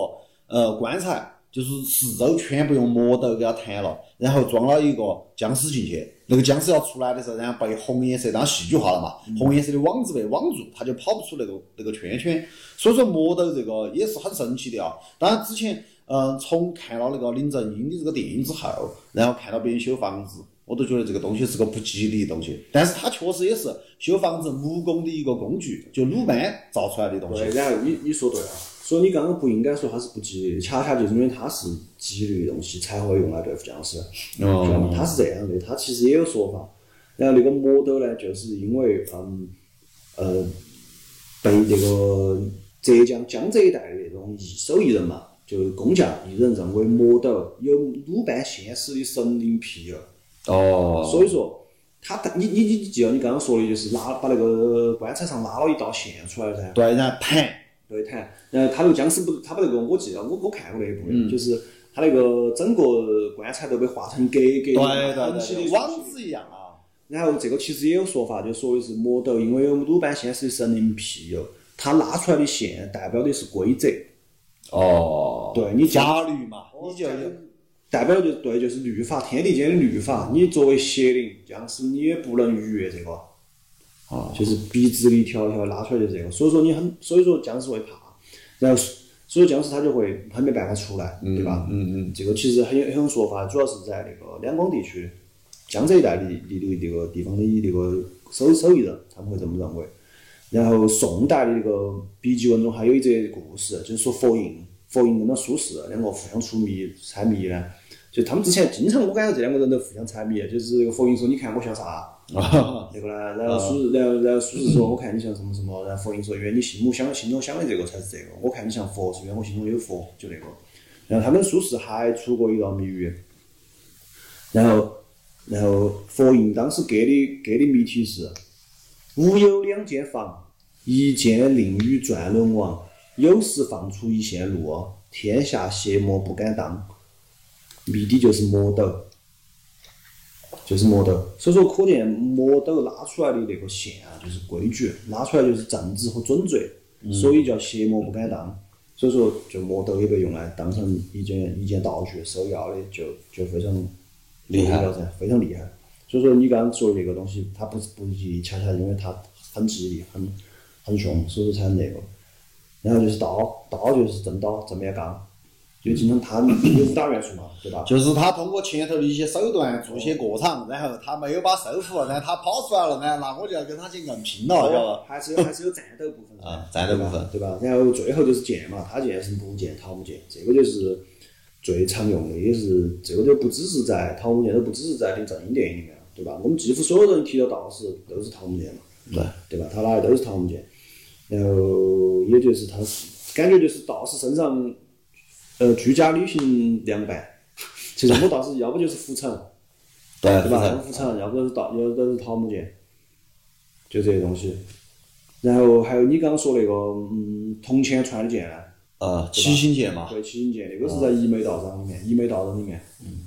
呃棺材，就是四周全部用磨斗给它弹了，然后装了一个僵尸进去。那个僵尸要出来的时候，然后被红颜色当戏剧化了嘛，红颜色的网子被网住，他就跑不出那个那个圈圈。所以说魔斗这个也是很神奇的啊。当然之前，嗯，从看了那个林正英的这个电影之后，然后看到别人修房子，我都觉得这个东西是个不吉利的东西。但是它确实也是修房子木工的一个工具，就鲁班造出来的东西对，。然后你你说对了，所以你刚刚不应该说它是不吉利，恰恰就是因为它是吉利的东西才会用来对付僵尸。知道吗？它是这样的，他其实也有说法。然后那个魔斗呢，就是因为嗯呃被那个浙江江浙一带的那种艺手艺人嘛，就工匠艺人认为魔斗有鲁班现实的神灵庇佑，哦所以说。他你你你记得你刚刚说的就是拉把那个棺材上拉了一道线出来噻，对，然后弹，对弹，然后他那个僵尸不，他把那个我记得我我看过那一部的，就是他那个整个棺材都被画成格格对的对很起的对，网子一样啊。然后这个其实也有说法，就说的是魔斗，因为有鲁班现实的神灵庇佑，他拉出来的线代表的是规则，哦，对你法律嘛，你就代表就对就是律法，天地间的律法，你作为邪灵僵尸，你也不能逾越这个。啊，就是笔直的一条一条拉出来的这个，所以说你很，所以说僵尸会怕，然后所以僵尸他就会很没办法出来，对吧？嗯嗯，这个其实很有很有说法，主要是在那个两广地区，江浙一带的的的这个地方的那个手手艺人，他们会这么认为。然后宋代的那个笔记文中还有一则故事，就是说佛印，佛印跟那苏轼两个互相出谜猜谜呢。就他们之前经常，我感觉这两个人都互相猜谜，就是那个佛印说你看我像啥，那个呢，然后苏，然后然后苏轼说我看你像什么什么，然后佛印说因为你心目想心中想的这个才是这个，我看你像佛是因为我心中有佛，就那个。然后他们苏轼还出过一道谜语，然后然后佛印当时给的给的谜题是：吾有两间房，一间令与转轮王，有时放出一线路，天下邪魔不敢当。谜底就是魔斗，就是魔斗。所以说，可见魔斗拉出来的那个线啊，就是规矩，拉出来就是正直和准则，所以叫邪魔不敢当。所以说，就魔斗也被用来当成一件一件道具，首要的就就非常厉害了噻，非常厉害。所以说，你刚刚说的那个东西，它不是不吉利，恰恰因为它很吉利，很很凶，所以说才那个。然后就是刀，刀就是正刀，正面刚，就经常他也是打元素嘛，对吧？就是他通过前头的一些手段做些过场，然后他没有把收服，然后他跑出来了，然后那我就要跟他去硬拼了，晓得吧？还是有还是有战斗部分啊战斗部分对吧？然后最后就是剑嘛，他剑是木剑、桃木剑，这个就是最常用的，也是这个就不只是在桃木剑，都不只是在林正英电影里面，对吧？我们几乎所有人提到道士都是桃木剑嘛，对对吧？他拿的都是桃木剑，然后也就是他是感觉就是道士身上呃居家旅行凉拌，<laughs> 其实我倒是要不就是浮尘。<laughs> 对对吧？要不浮尘，要不就是刀，要不就是桃木剑，就这些东西。然后还有你刚刚说那个，嗯，铜钱穿的剑呢，呃，七星剑嘛，对，七星剑，那个是在一眉道长里面，一眉道长里面，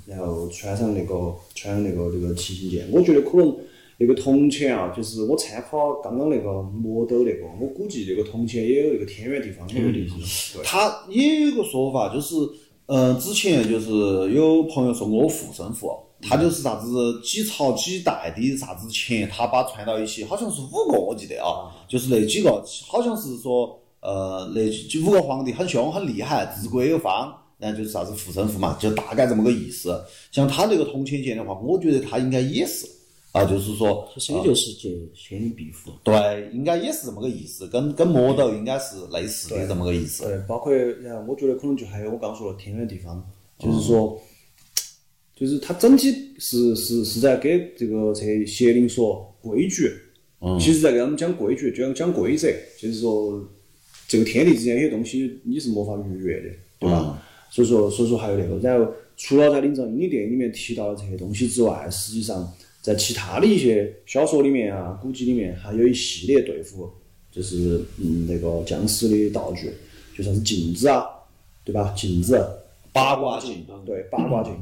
然后穿上那个穿那个那个七星剑，我觉得可能那个铜钱啊，就是我参考刚刚那个魔斗那个，我估计那个铜钱也有一个天圆地方的意思，对，他也有一个说法，就是，呃，之前就是有朋友说我护身符，他就是啥子几朝几代的啥子钱，他把串到一起，好像是五个，我记得啊，就是那几个，好像是说，呃，那几五个皇帝很凶很厉害，治国有方，然后就是啥子护身符嘛，就大概这么个意思。像他这个铜钱剑的话，我觉得他应该也是，啊，就是说，其实也就是借仙灵庇护。对，应该也是这么个意思，跟跟魔斗应该是类似的这么个意思。对，包括然后我觉得可能就还有我刚说的天圆地方，就是说，就是它整体是是是在给这个这些邪灵说规矩，其实在给他们讲规矩，就像讲规则，就是说这个天地之间有些东西你是没法逾越的，对吧？所以说，所以说还有那个，然后除了在林正英的电影里面提到的这些东西之外，实际上在其他的一些小说里面啊、古籍里面，还有一系列对付就是嗯那个僵尸的道具，就像是镜子啊，对吧？镜子、八卦镜，对八卦镜。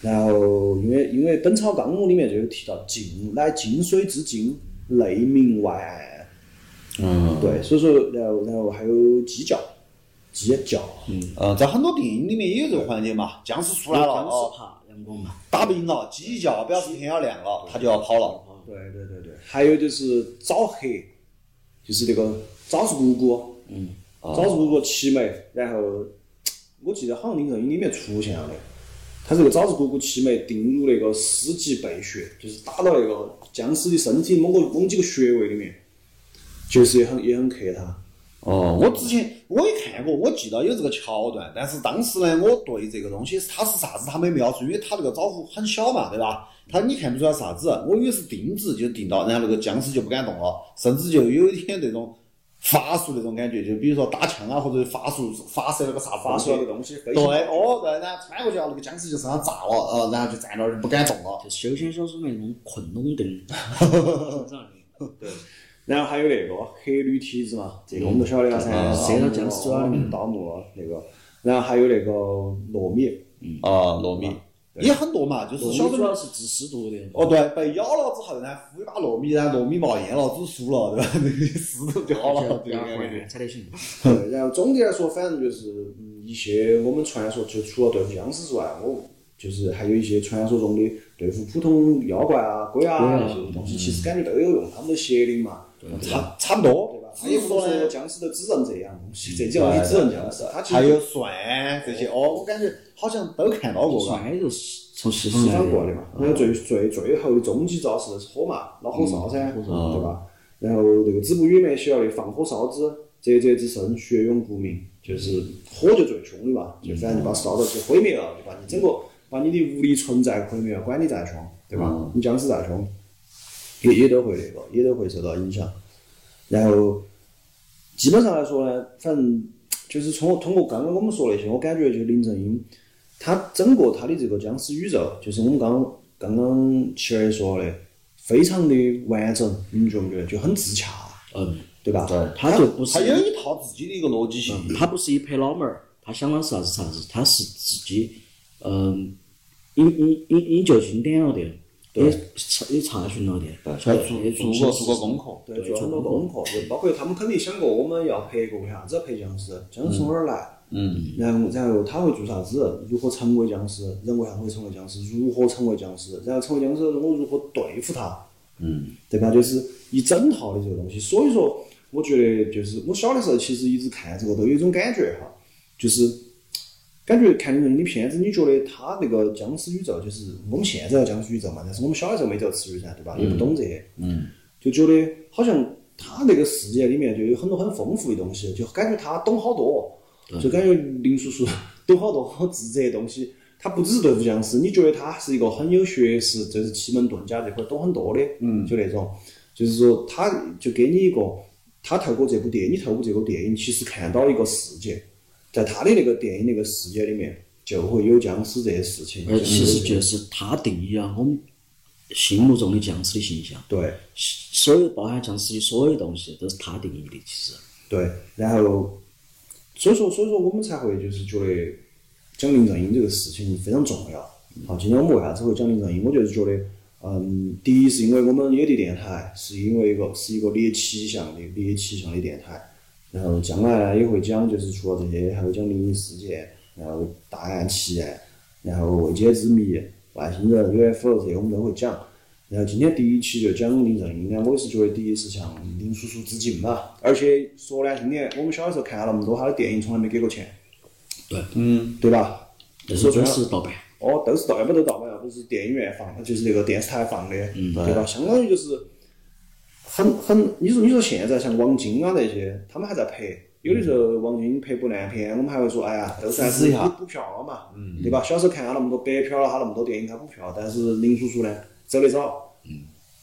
然后因为因为《本草纲目》里面就有提到镜乃金水之镜，内明外暗。嗯，对，所以说然后然后还有鸡叫，鸡叫，嗯，呃，在很多电影里面也有这个环节嘛，僵尸出来了僵尸打不赢了，鸡一叫表示天要亮了，他就要跑了。对对对。对，还有就是早黑，就是那个枣子姑姑，嗯，枣子姑姑齐眉，然后我记得好像林正英里面出现了。的，他这个枣子姑姑齐眉定入那个尸级背穴，就是打到那个僵尸的身体某个某几个穴位里面，就是也很也很克他。哦，我之前我也看过，我记得有这个桥段，但是当时呢，我对这个东西它是啥子，它没描述，因为它那个招呼很小嘛，对吧？它你看不出来啥子，我以为是钉子就钉到，然后那个僵尸就不敢动了，甚至就有一点那种法术那种感觉，就比如说打枪啊，或者法术发射那个啥子发出来的东西对，哦，对，然后穿过去了，那个僵尸就身上炸了，呃，然后就站那儿就不敢动了。就修仙小说里那种困龙钉，<laughs> <laughs> <laughs> 对，然后还有那个黑驴蹄子嘛，这个我们都晓得了噻，嗯射到僵尸爪里面盗墓那个，然后还有那个糯米，啊，糯米。也很多嘛，就是小时候。主要是治湿毒的。哦，对，被咬了之后呢，敷一把糯米，然后糯米冒烟了，煮熟了，对吧？<laughs> 那个湿度就好了，才得行。<laughs> 对，然后总的来说，反正就是嗯一些我们传说，就除了对付僵尸之外，我就是还有一些传说中的对付普通妖怪啊、鬼啊鬼啊。那些东西，其实感觉都有用，他们都邪灵嘛，差差不多，对吧？他只也不说是说呢，僵尸都只认这样东西，这几样东西只认僵尸，他其实还有蒜这些，哦，我感觉好像都看到过，嘎。算也就是从西西方方过来的嘛。嗯然后最最最后的终极招式是火嘛，老火烧噻，嗯对吧？然后那个子不语里面写了的放火烧之，啧啧之声，血涌不明，就是火就最凶的嘛，就反正就把烧到就毁灭了，就把你整个把你的物理存在毁灭了，管你再凶，对吧？嗯你僵尸再凶，也也都会那个，也都会受到影响。然后基本上来说呢，反正就是从通过刚刚我们说那些，我感觉就林正英，他整个他的这个僵尸宇宙，就是我们刚刚刚齐儿也说的，非常的完整，你们觉不觉得？就很自洽，嗯，对吧？对，他就不是他有一套自己的一个逻辑性。他不是一拍脑门儿，他想的是啥子啥子，他是自己，嗯，引引引引就经典了的，也查也查询了的，晓得做也做过做过功课。对，做很多功课，就包括他们肯定想过我们要拍个为啥子要拍僵尸，僵尸从哪儿来？嗯，然后然后他会做啥子？如何成为僵尸？人为啥会成为僵尸？如何成为僵尸？然后成为僵尸，我如何对付他？嗯，对吧？就是一整套的这个东西。所以说，我觉得就是我小的时候其实一直看这个都有一种感觉哈，就是感觉看林正英的片子，你觉得他那个僵尸宇宙就是我们现在的僵尸宇宙嘛？但是我们小的时候没这个词语噻，对吧？也不懂这些，嗯，就觉得好像他那个世界里面就有很多很丰富的东西，就感觉他懂好多，就感觉林叔叔懂好多治这些东西。他不只是对付僵尸，你觉得他是一个很有学识，就是奇门遁甲这块懂很多的，嗯，就那种，就是说他就给你一个，他透过这部电影，你透过这个电影，其实看到一个世界，在他的那个电影那个世界里面，就会有僵尸这些事情。而其实就是他定义了我们心目中的僵尸的形象，对所有包含僵尸的所有东西都是他定义的，其实。对，然后所以说所以说我们才会就是觉得讲林正英这个事情非常重要。好，今天我们为啥子会讲林正英？我就是觉得，嗯，第一是因为我们野地电台是因为一个是一个猎奇向的猎奇向的电台，然后将来呢也会讲，就是除了这些，还会讲灵异事件，然后大案奇案，然后未解之谜、外星人、UFO 这些我们都会讲。然后今天第一期就讲林正英呢，我也是觉得第一是向林叔叔致敬嘛，而且说难听点，我们小的时候看了那么多他的电影，从来没给过钱，对，嗯，对吧？但是都是盗版。哦，都是盗，要不都盗版，要不是电影院放，就是那个电视台放的，嗯对吧？相当于就是很很，你说你说现在像王晶啊那些，他们还在拍，有的时候王晶拍部烂片，我们还会说，哎呀，都是还是支持一下补票了嘛，对吧？小时候看了那么多白嫖了他那么多电影，他补票，但是林叔叔呢走得早，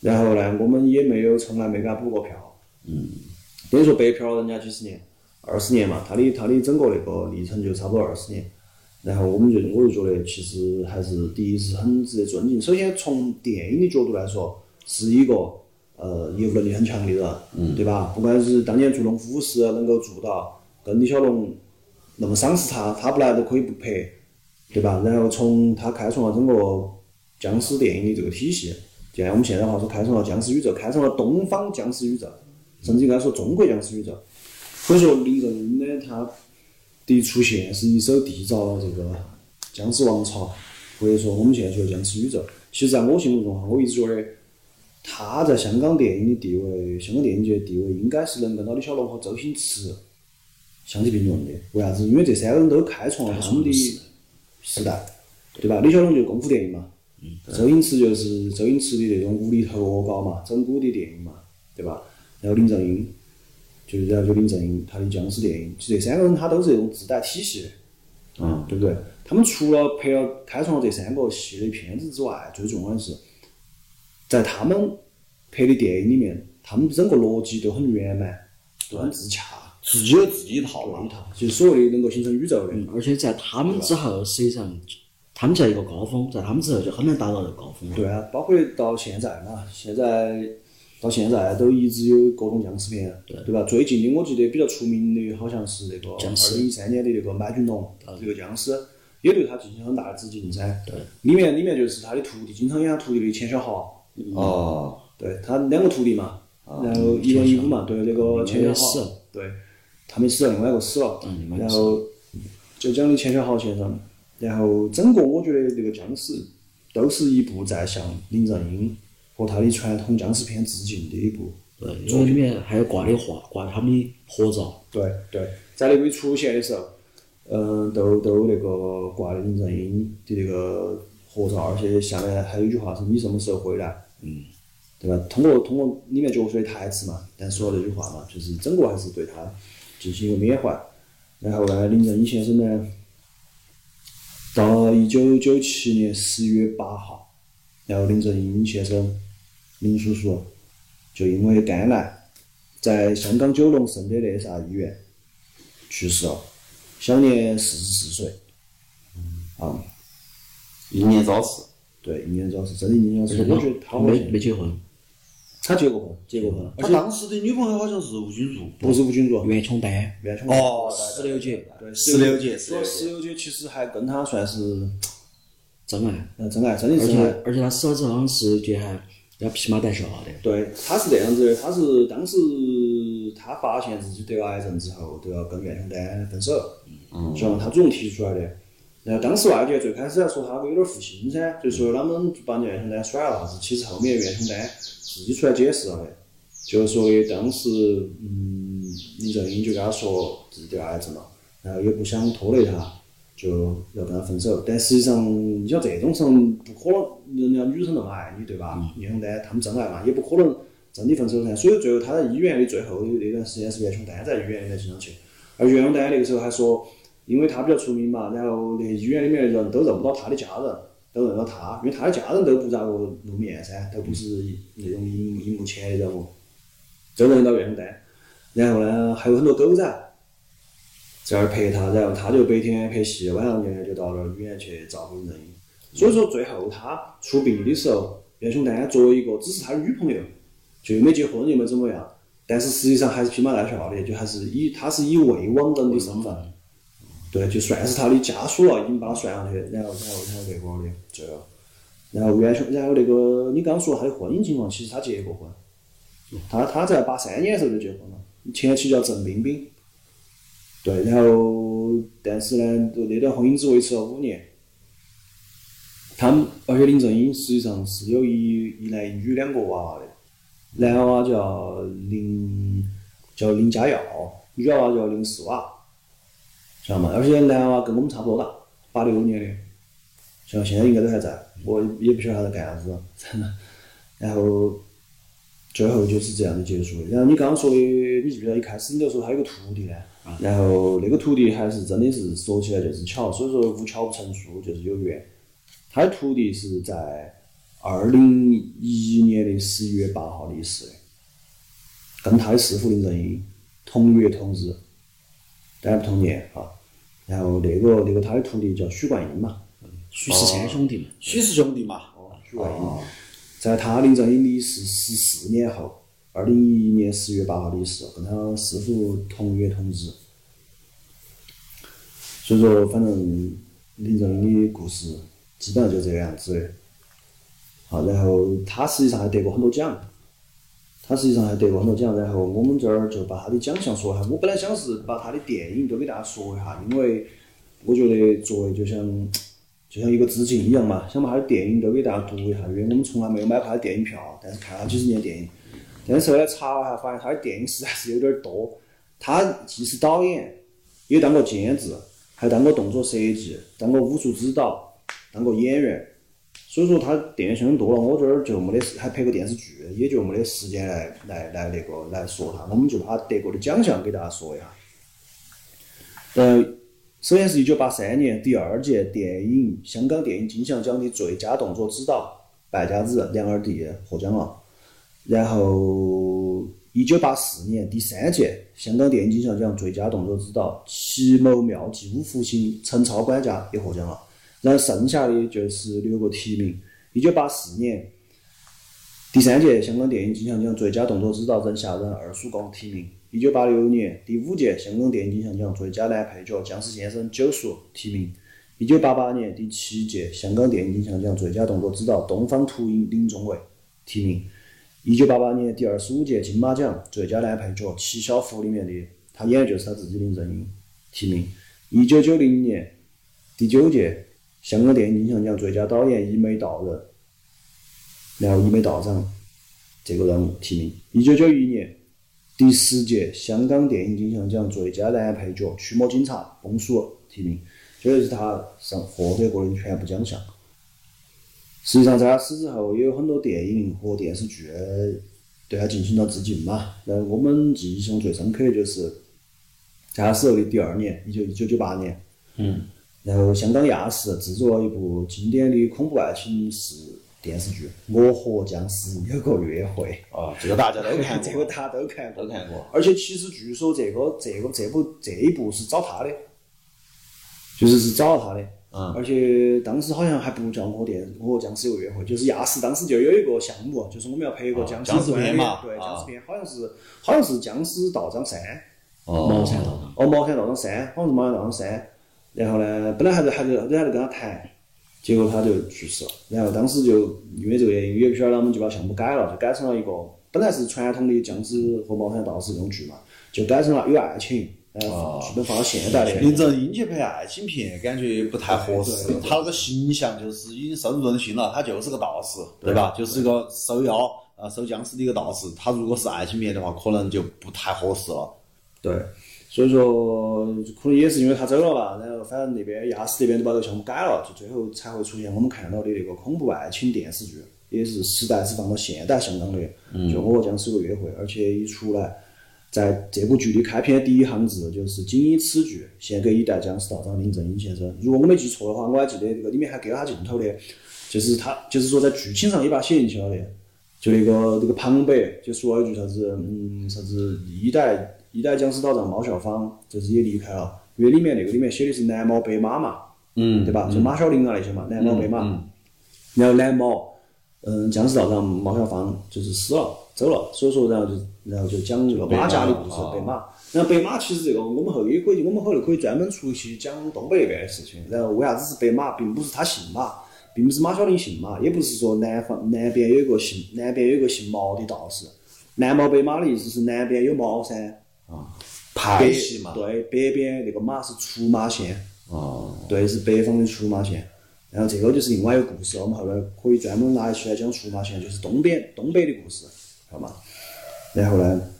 然后呢，我们也没有从来没给他补过票，等于说白嫖了人家几十年，二十年嘛，他的他的整个那个历程就差不多二十年。然后我们就我就觉得，其实还是第一是很值得尊敬。首先从电影的角度来说，是一个呃业务能力很强的人，嗯，对吧？不管是当年做龙虎师能够做到跟李小龙那么赏识他，他不来都可以不拍，对吧？然后从他开创了整个僵尸电影的这个体系，就按我们现在话说，开创了僵尸宇宙，开创了东方僵尸宇宙，甚至应该说中国僵尸宇宙。所以说，李正英呢，他的出现是一手缔造了这个僵尸王朝，或者说我们现在说的僵尸宇宙。其实，在我心目中哈，我一直觉得他在香港电影的地位，香港电影界的地位应该是能跟到李小龙和周星驰相提并论的。为啥子？因为这三个人都开创了他们的时代，对吧？李小龙就是功夫电影嘛，周星驰就是周星驰的那种无厘头恶搞嘛，整蛊的电影嘛，对吧？然后林正英。就是然后就林正英他的僵尸电影，就这三个人他都是这种自带体系的，嗯，对不对？他们除了拍了开创了这三个系列片子之外，最重要的是，在他们拍的电影里面，他们整个逻辑都很圆满，都很自洽，自己有自己一套那一。套，就是所谓的能够形成宇宙的。嗯，而且在他们之后，实际上他们在一个高峰，在他们之后就很难达到这个高峰了。对啊，包括到现在嘛，现在到现在都一直有各种僵尸片，对吧？最近的我记得比较出名的好像是那个二零一三年的那个麦浚龙，这个僵尸也对他进行很大的致敬噻。对，里面里面就是他的徒弟，经常演他徒弟的钱小豪，哦，对他两个徒弟嘛，然后一文一武嘛，对那个钱小豪对，他们死了，另外一个死了，然后就讲的钱小豪先生，然后整个我觉得这个僵尸都是一部在向林正英和他的传统僵尸片致敬的一部。对，因为里面还有挂的画，挂他们的合照。对对，在那个出现的时候，嗯，都都那个挂的林正英的那个合照，而且下面还有一句话是“你什么时候回来”，嗯，对吧？通过通过里面角色的台词嘛，但说了这句话嘛，就是整个还是对他进行一个缅怀。然后呢，林正英先生呢，到一九九七年十月八号，然后林正英先生，林叔叔就因为肝癌，在香港九龙圣德肋撒医院去世了，享年四十四岁。啊，英年早逝。对，一年早逝，真的一年早逝。我觉得他没没结婚，他结过婚，结过婚了，而他且当时的女朋友好像是吴君如。不是吴君如，袁琼丹，袁琼哦对石榴姐对，石榴姐说石榴姐其实还跟他算是真爱，嗯真爱，真的而且是真爱。而且他死了之后，好像石榴姐还要披麻戴孝的。对，他是这样子的，他是当时他发现自己得了癌症之后，都要跟袁琼丹分手，嗯，希望他主动提出来的。然后当时外界最开始要说他有点负心噻，就说他们把袁琼丹甩了啥子，其实后面袁琼丹自己出来解释了的，就是说的当时嗯林正英就跟他说自己得癌症了，然后也不想拖累他，就要跟他分手。但实际上，你像这种人不可能，人家女生那么爱你，对吧？袁琼丹他们真爱嘛，也不可能真的分手噻。所以最后他在医院的最后的那段时间是袁雄丹在医院里面经常去，而袁琼丹那个时候还说，因为他比较出名嘛，然后那医院里面的人都认不到他的家人，都认到他，因为他的家人都不咋个露面噻，都不是那种荧荧幕前的人物，都认到袁琼丹。然后呢，还有很多狗仔在那儿陪他，然后他就白天拍戏，晚上呢就到那儿医院去照顾人。所以说最后他出殡的时候，袁雄丹作为一个只是他的女朋友，就没结婚又没怎么样，但是实际上还是披麻戴孝的，就还是以他是以未亡人的身份，对，就算是他的家属了，已经把他算上去，然后然后然后那个的最后，然后袁琼，然后那个你刚刚说他的婚姻情况，其实他结过婚，他他在八三年的时候就结婚了，前妻叫郑冰冰，对，然后但是呢，那段婚姻只维持了五年。他们，而且林正英实际上是有一一男一女两个娃娃的，男娃娃叫林叫林家耀，女娃娃叫林世娃，晓得吗？而且男娃娃跟我们差不多大，八六年的，像现在应该都还在，我也不晓得他在干啥子，<laughs> 然后最后就是这样的结束的。然后你刚刚说的，你记不记得一开始你就说他有个徒弟呢？然后那个徒弟还是真的是说起来就是巧，所以说无巧不成书，就是有缘。他的徒弟是在二零一一年的十一月八号离世的，跟他的师傅林正英同月同日，当然不同年啊。然后那个那个他的徒弟叫许冠英嘛，许氏三兄弟嘛，许氏兄弟嘛，哦许冠英，在他林正英离世十四年后，二零一一年十月八号离世，跟他师傅同月同日。所以说，反正林正英的故事基本上就这个样子的。好，然后他实际上还得过很多奖，他实际上还得过很多奖。然后我们这儿就把他的奖项说一下。我本来想是把他的电影都给大家说一下，因为我觉得作为就像 <tsk> 就像一个致敬一样嘛，想把他的电影都给大家读一下，因为我们从来没有买过他的电影票，但是看了几十年电影。但是后来查了下，发现他的电影实在是有点儿多。他既是导演，也当过监制，还当过动作设计，当过武术指导，当过演员。所以说他电影相当多了，我这儿就没得时，还拍过电视剧，也就没得时间来来来那个来说他。我们就把他得过的奖项给大家说一下。呃，首先是一九八三年第二届电影香港电影金像奖的最佳动作指导败家子梁二弟获奖了。然后一九八四年第三届香港电影金像奖最佳动作指导奇谋妙计五福星陈超管家也获奖了。然后剩下的就是六个提名。一九八四年第三届香港电影金像奖最佳动作指导任夏人二叔公提名。一九八六年第五届香港电影金像奖最佳男配角僵尸先生九叔提名。一九八八年第七届香港电影金像奖最佳动作指导东方秃鹰林宗伟提名。一九八八年第二十五届金马奖最佳男配角《七小福》里面的他演的就是他自己林正英提名。一九九零年第九届香港电影金像奖最佳导演一眉道人，然后一眉道长这个人物提名。一九九一年第十届香港电影金像奖最佳男配角驱魔警察崩叔提名，这就是他上获得过的全部奖项。实际上，在他死之后，也有很多电影和电视剧对他进行了致敬嘛。那我们记忆中最深刻的就是在他死后的第二年，一九一九九八年。嗯。然后，香港亚视制作了一部经典的恐怖爱情式电视剧《我和僵尸有个约会》。啊，这个大家都看过，<laughs> 这个大家都看过，都看过。而且，其实据说这个这个这部这一部是找他的，就是是找了他的。嗯而且当时好像还不叫《我电我和僵尸有个约会》，就是亚视当时就有一个项目，就是我们要拍一个啊僵僵尸片嘛对，啊僵尸片，好像是好像是《僵尸道长三》。哦茅山道长。哦，茅山道长三，好像是茅山道长三。然后呢，本来还在还在还在跟他谈，结果他就去世了。然后当时就因为这个原因，也不晓得他们就把项目改了，就改成了一个本来是传统的僵尸和茅山道士这种剧嘛，就改成了有爱情，然后剧本放到现代的。林正英去拍爱情片，感觉不太合适他那个形象就是已经深入人心了，他就是个道士，对吧？就是一个收妖啊、收僵尸的一个道士。他如果是爱情片的话，可能就不太合适了。对，所以说可能也是因为他走了吧，然后反正那边亚视这边就把这个项目改了，就最后才会出现我们看到的那个恐怖爱情电视剧，也是时代是放到现代香港的，就《我和僵尸有个约会》，而且一出来，在这部剧的开篇第一行字就是“仅以此剧献给一代僵尸道长林正英先生”。如果我没记错的话，我还记得这个里面还给了他镜头的，就是他就是说在剧情上也把它写进去了的。就那个那个旁白就说了一句啥子，嗯，啥子一代一代僵尸道长毛小芳，就是也离开了，因为里面那个里面写的是蓝猫白马嘛，嗯对吧？就马小玲啊那些嘛，蓝猫白马，嗯然后蓝猫，嗯，僵尸道长毛小芳就是死了走了，所以说然后就然后就讲这个马家的故事，啊白马。然后白马其实这个我们后也可以，我们后头可以专门出一期讲东北那边的事情。然后为啥子是白马，并不是他姓马，并不是马小玲姓马，也不是说南方南边有一个姓南边有一个姓毛的道士。南毛北马的意思是南边有茅山，派系嘛。对，北边那个马是出马县，哦，对，是北方的出马县。然后这个就是另外一个故事，我们后来可以专门拿起来讲出马县，就是东边东北的故事，好吗？然后呢，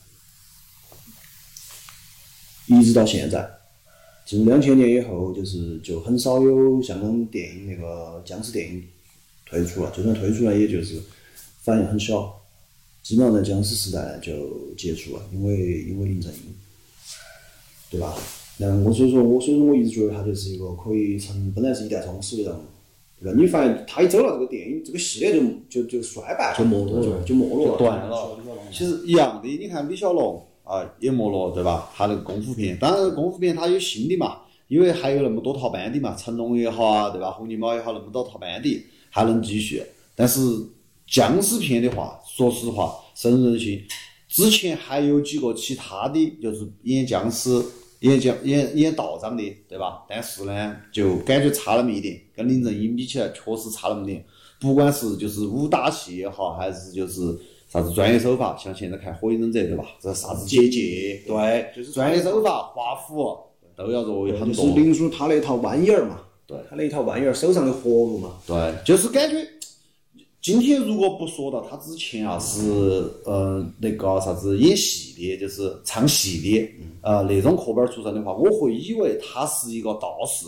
一直到现在，进入两千年以后，就是就很少有香港电影那个僵尸电影推出了，就算推出来，也就是反应很小，基本上在僵尸时代就结束了，因为因为林正英，对吧？然后我所以说我所以说我一直觉得他就是一个可以成本来是一代宗师的人物，对吧？你发现他一走了，这个电影这个系列就就就衰败，就没落了就就没落了，就断了。其实一样的，你看李小龙啊也没落，对吧？他那个功夫片，当然功夫片他有新的嘛，因为还有那么多套班底嘛，成龙也好啊，对吧？洪金宝也好，那么多套班底还能继续。但是僵尸片的话，说实话，深入人心。之前还有几个其他的就是演僵尸、演僵、演演道长的，对吧？但是呢，就感觉差那么一点，跟林正英比起来，确实差那么点。不管是就是武打戏也好，还是就是啥子专业手法，像现在看《火影忍者》，对吧？这啥子结界，对，就是专业手法、画符都要弱很就是多。林叔他那套弯眼儿嘛，对他那套弯眼儿，手上的活路嘛，对，就是感觉今天如果不说到他之前啊是呃那个啥子演戏的，就是唱戏的，呃那种科班儿出身的话，我会以为他是一个道士。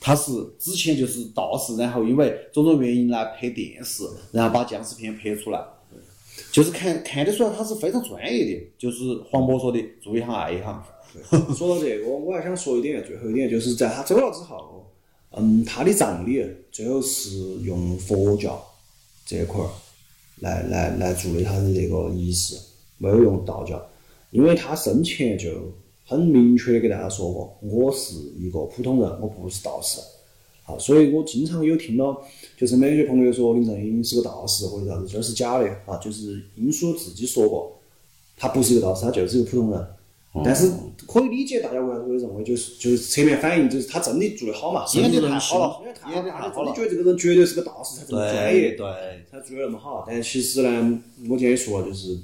他是之前就是道士，然后因为种种原因来拍电视，然后把僵尸片拍出来，就是看看得出来他是非常专业的。就是黄渤说的，做一行爱一行。说到这个，我还想说一点，最后一点就是在他走了之后，嗯，他的葬礼最后是用佛教这一块儿来来来做的他的这个仪式，没有用道教，因为他生前就很明确的给大家说过，我是一个普通人，我不是道士。啊，所以我经常有听到，就身边有些朋友说林正英是个道士或者啥子，这是假的啊，就是英叔自己说过，他不是一个道士，他就是一个普通人。但是可以理解大家为啥子会认为，就是就是侧面反映，就是他真的做得好嘛，演得得太好了演得太好了，太好了真的觉得这个人绝对是个大师，才这么专业，对，才做得那么好。但其实呢，我今天也说了，就是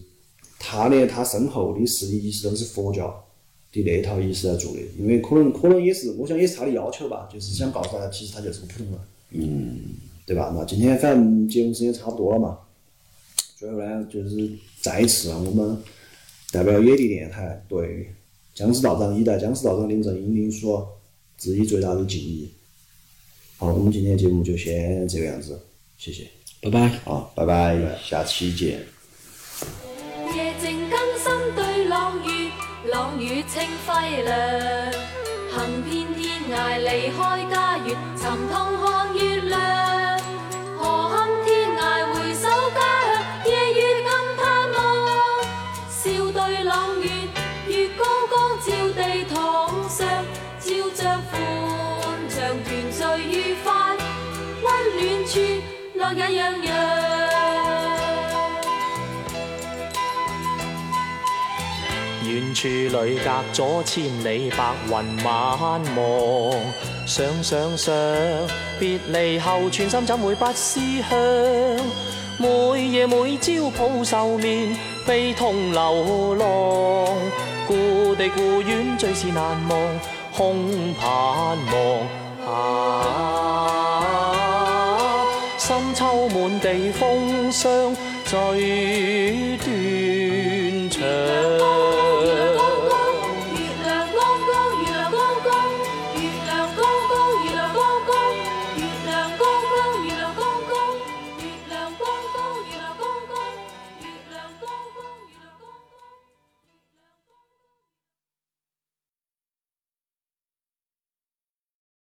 他连他身后的事仪式都是佛教的那一套仪式来做的，因为可能可能也是，我想也是他的要求吧，就是想告诉大家，其实他就是个普通人，嗯，对吧？那今天反正节目时间差不多了嘛，最后呢，就是再一次让我们代表野地电台对僵尸道长一代僵尸道长林正英林叔致以最大的敬意。好，我们今天节目就先这个样子，谢谢。拜拜。好，拜拜，下期见。夜靜更深對朗月，朗月清輝亮。行遍天涯離開家園，尋痛看樂也洋洋。遠處裏隔咗千里，白云晚望。想想想，別離後全心怎會不思鄉？每夜每朝抱愁眠，悲痛流浪。故地故園最是難忘，空盼望。啊，满地风霜最